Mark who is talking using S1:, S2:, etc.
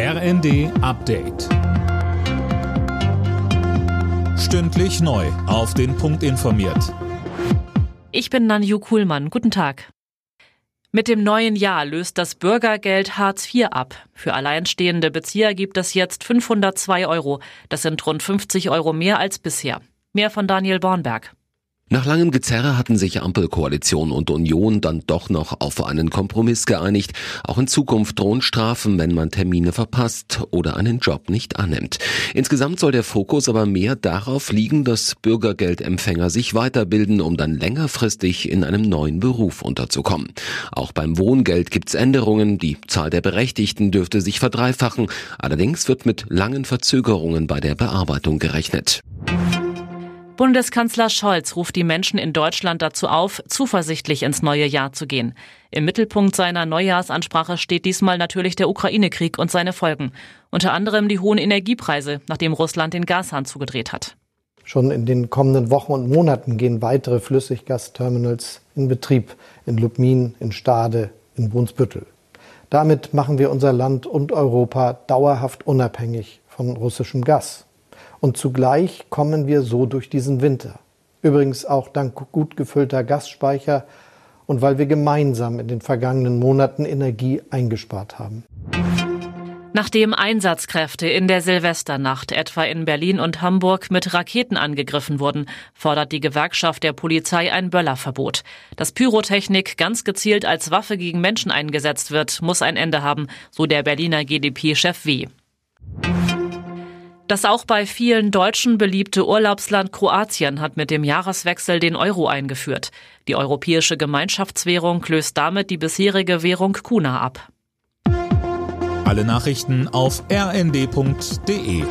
S1: RND Update. Stündlich neu. Auf den Punkt informiert.
S2: Ich bin Nanju Kuhlmann. Guten Tag. Mit dem neuen Jahr löst das Bürgergeld Hartz IV ab. Für alleinstehende Bezieher gibt es jetzt 502 Euro. Das sind rund 50 Euro mehr als bisher. Mehr von Daniel Bornberg.
S3: Nach langem Gezerre hatten sich Ampelkoalition und Union dann doch noch auf einen Kompromiss geeinigt. Auch in Zukunft drohen Strafen, wenn man Termine verpasst oder einen Job nicht annimmt. Insgesamt soll der Fokus aber mehr darauf liegen, dass Bürgergeldempfänger sich weiterbilden, um dann längerfristig in einem neuen Beruf unterzukommen. Auch beim Wohngeld gibt's Änderungen. Die Zahl der Berechtigten dürfte sich verdreifachen. Allerdings wird mit langen Verzögerungen bei der Bearbeitung gerechnet.
S2: Bundeskanzler Scholz ruft die Menschen in Deutschland dazu auf, zuversichtlich ins neue Jahr zu gehen. Im Mittelpunkt seiner Neujahrsansprache steht diesmal natürlich der Ukraine-Krieg und seine Folgen. Unter anderem die hohen Energiepreise, nachdem Russland den Gashahn zugedreht hat.
S4: Schon in den kommenden Wochen und Monaten gehen weitere Flüssiggasterminals in Betrieb in Lubmin, in Stade, in Brunsbüttel. Damit machen wir unser Land und Europa dauerhaft unabhängig von russischem Gas. Und zugleich kommen wir so durch diesen Winter. Übrigens auch dank gut gefüllter Gasspeicher und weil wir gemeinsam in den vergangenen Monaten Energie eingespart haben.
S2: Nachdem Einsatzkräfte in der Silvesternacht etwa in Berlin und Hamburg mit Raketen angegriffen wurden, fordert die Gewerkschaft der Polizei ein Böllerverbot. Dass Pyrotechnik ganz gezielt als Waffe gegen Menschen eingesetzt wird, muss ein Ende haben, so der Berliner GdP-Chef W. Das auch bei vielen Deutschen beliebte Urlaubsland Kroatien hat mit dem Jahreswechsel den Euro eingeführt. Die europäische Gemeinschaftswährung löst damit die bisherige Währung Kuna ab.
S1: Alle Nachrichten auf rnd.de